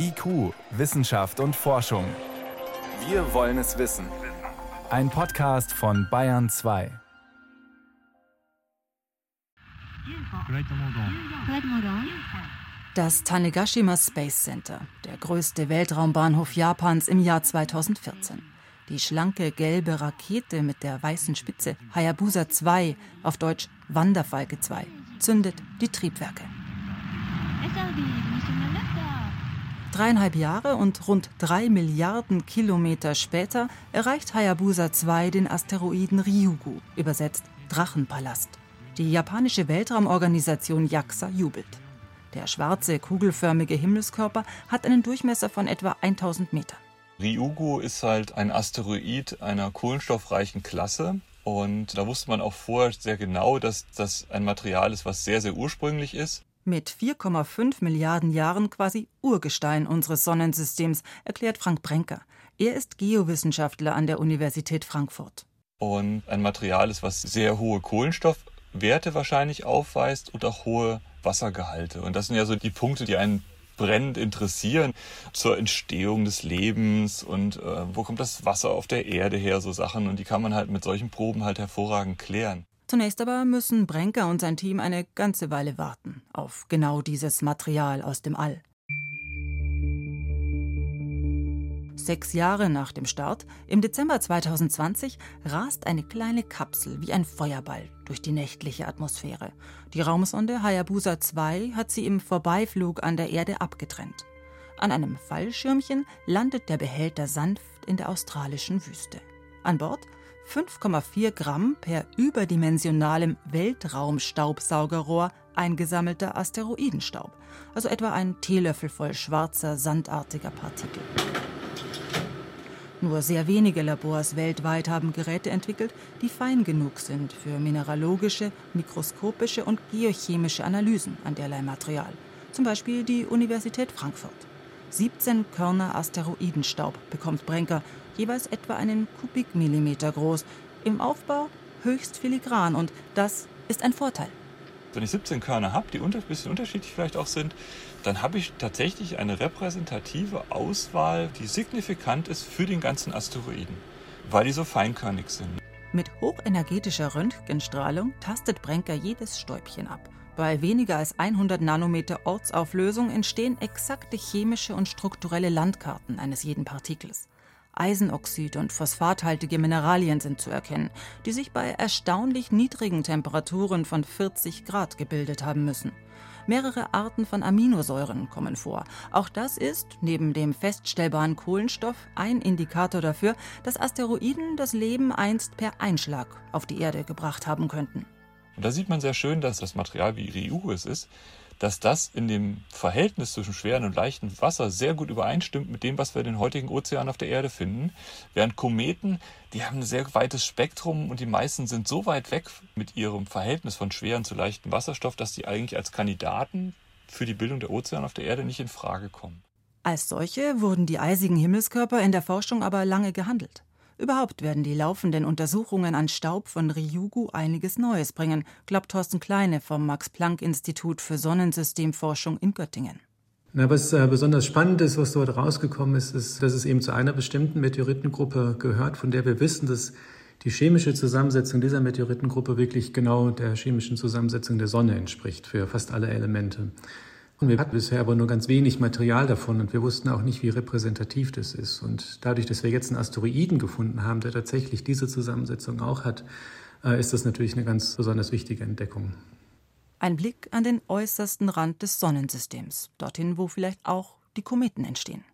IQ, Wissenschaft und Forschung. Wir wollen es wissen. Ein Podcast von Bayern 2. Das Tanegashima Space Center, der größte Weltraumbahnhof Japans im Jahr 2014. Die schlanke gelbe Rakete mit der weißen Spitze Hayabusa 2, auf Deutsch Wanderfalke 2, zündet die Triebwerke. Dreieinhalb Jahre und rund drei Milliarden Kilometer später erreicht Hayabusa 2 den Asteroiden Ryugu, übersetzt Drachenpalast. Die japanische Weltraumorganisation JAXA jubelt. Der schwarze, kugelförmige Himmelskörper hat einen Durchmesser von etwa 1000 Metern. Ryugu ist halt ein Asteroid einer kohlenstoffreichen Klasse. Und da wusste man auch vorher sehr genau, dass das ein Material ist, was sehr, sehr ursprünglich ist. Mit 4,5 Milliarden Jahren quasi Urgestein unseres Sonnensystems, erklärt Frank Brenker. Er ist Geowissenschaftler an der Universität Frankfurt. Und ein Material ist, was sehr hohe Kohlenstoffwerte wahrscheinlich aufweist und auch hohe Wassergehalte. Und das sind ja so die Punkte, die einen brennend interessieren zur Entstehung des Lebens und äh, wo kommt das Wasser auf der Erde her, so Sachen. Und die kann man halt mit solchen Proben halt hervorragend klären. Zunächst aber müssen Brenker und sein Team eine ganze Weile warten auf genau dieses Material aus dem All. Sechs Jahre nach dem Start, im Dezember 2020, rast eine kleine Kapsel wie ein Feuerball durch die nächtliche Atmosphäre. Die Raumsonde Hayabusa 2 hat sie im Vorbeiflug an der Erde abgetrennt. An einem Fallschirmchen landet der Behälter sanft in der australischen Wüste. An Bord 5,4 Gramm per überdimensionalem Weltraumstaubsaugerrohr eingesammelter Asteroidenstaub, also etwa ein Teelöffel voll schwarzer, sandartiger Partikel. Nur sehr wenige Labors weltweit haben Geräte entwickelt, die fein genug sind für mineralogische, mikroskopische und geochemische Analysen an derlei Material. Zum Beispiel die Universität Frankfurt. 17 Körner Asteroidenstaub bekommt Brenker, jeweils etwa einen Kubikmillimeter groß. Im Aufbau höchst filigran und das ist ein Vorteil. Wenn ich 17 Körner habe, die ein bisschen unterschiedlich vielleicht auch sind, dann habe ich tatsächlich eine repräsentative Auswahl, die signifikant ist für den ganzen Asteroiden, weil die so feinkörnig sind. Mit hochenergetischer Röntgenstrahlung tastet Brenker jedes Stäubchen ab. Bei weniger als 100 Nanometer Ortsauflösung entstehen exakte chemische und strukturelle Landkarten eines jeden Partikels. Eisenoxid und phosphathaltige Mineralien sind zu erkennen, die sich bei erstaunlich niedrigen Temperaturen von 40 Grad gebildet haben müssen. Mehrere Arten von Aminosäuren kommen vor. Auch das ist, neben dem feststellbaren Kohlenstoff, ein Indikator dafür, dass Asteroiden das Leben einst per Einschlag auf die Erde gebracht haben könnten. Und da sieht man sehr schön, dass das Material wie Ryugu es ist, dass das in dem Verhältnis zwischen schweren und leichtem Wasser sehr gut übereinstimmt mit dem, was wir in den heutigen Ozeanen auf der Erde finden. Während Kometen, die haben ein sehr weites Spektrum und die meisten sind so weit weg mit ihrem Verhältnis von schweren zu leichtem Wasserstoff, dass die eigentlich als Kandidaten für die Bildung der Ozeane auf der Erde nicht in Frage kommen. Als solche wurden die eisigen Himmelskörper in der Forschung aber lange gehandelt. Überhaupt werden die laufenden Untersuchungen an Staub von Ryugu einiges Neues bringen, glaubt Thorsten Kleine vom Max-Planck-Institut für Sonnensystemforschung in Göttingen. Na, was äh, besonders spannend ist, was dort rausgekommen ist, ist, dass es eben zu einer bestimmten Meteoritengruppe gehört, von der wir wissen, dass die chemische Zusammensetzung dieser Meteoritengruppe wirklich genau der chemischen Zusammensetzung der Sonne entspricht für fast alle Elemente. Und wir hatten bisher aber nur ganz wenig Material davon und wir wussten auch nicht, wie repräsentativ das ist. Und dadurch, dass wir jetzt einen Asteroiden gefunden haben, der tatsächlich diese Zusammensetzung auch hat, äh, ist das natürlich eine ganz besonders wichtige Entdeckung. Ein Blick an den äußersten Rand des Sonnensystems, dorthin, wo vielleicht auch die Kometen entstehen.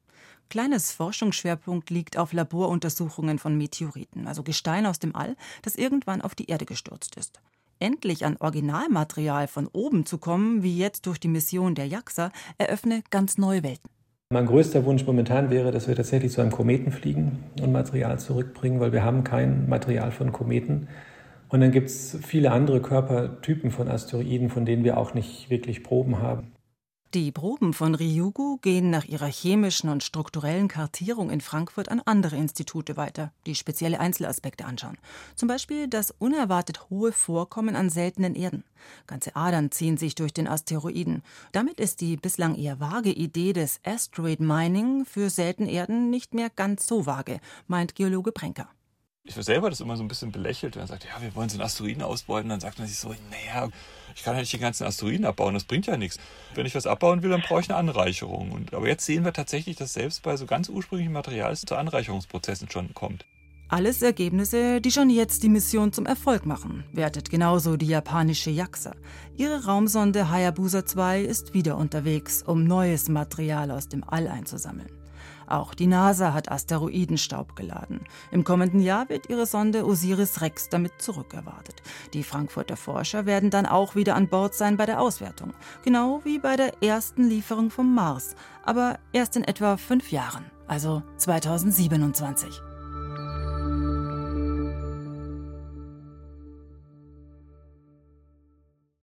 Kleines Forschungsschwerpunkt liegt auf Laboruntersuchungen von Meteoriten, also Gestein aus dem All, das irgendwann auf die Erde gestürzt ist endlich an Originalmaterial von oben zu kommen, wie jetzt durch die Mission der JAXA, eröffne ganz neue Welten. Mein größter Wunsch momentan wäre, dass wir tatsächlich zu einem Kometen fliegen und Material zurückbringen, weil wir haben kein Material von Kometen. Und dann gibt es viele andere Körpertypen von Asteroiden, von denen wir auch nicht wirklich Proben haben. Die Proben von Ryugu gehen nach ihrer chemischen und strukturellen Kartierung in Frankfurt an andere Institute weiter, die spezielle Einzelaspekte anschauen. Zum Beispiel das unerwartet hohe Vorkommen an seltenen Erden. Ganze Adern ziehen sich durch den Asteroiden. Damit ist die bislang eher vage Idee des Asteroid Mining für seltene Erden nicht mehr ganz so vage, meint Geologe Brenker ich selber das immer so ein bisschen belächelt, wenn man sagt, ja, wir wollen so einen Asteroiden ausbeuten, dann sagt man sich so, naja, ich kann ja nicht den ganzen Asteroiden abbauen, das bringt ja nichts. Wenn ich was abbauen will, dann brauche ich eine Anreicherung. Und, aber jetzt sehen wir tatsächlich, dass selbst bei so ganz ursprünglichen Material zu Anreicherungsprozessen schon kommt. Alles Ergebnisse, die schon jetzt die Mission zum Erfolg machen, wertet genauso die japanische JAXA. Ihre Raumsonde Hayabusa 2 ist wieder unterwegs, um neues Material aus dem All einzusammeln. Auch die NASA hat Asteroidenstaub geladen. Im kommenden Jahr wird ihre Sonde Osiris Rex damit zurückerwartet. Die Frankfurter Forscher werden dann auch wieder an Bord sein bei der Auswertung. Genau wie bei der ersten Lieferung vom Mars. Aber erst in etwa fünf Jahren, also 2027.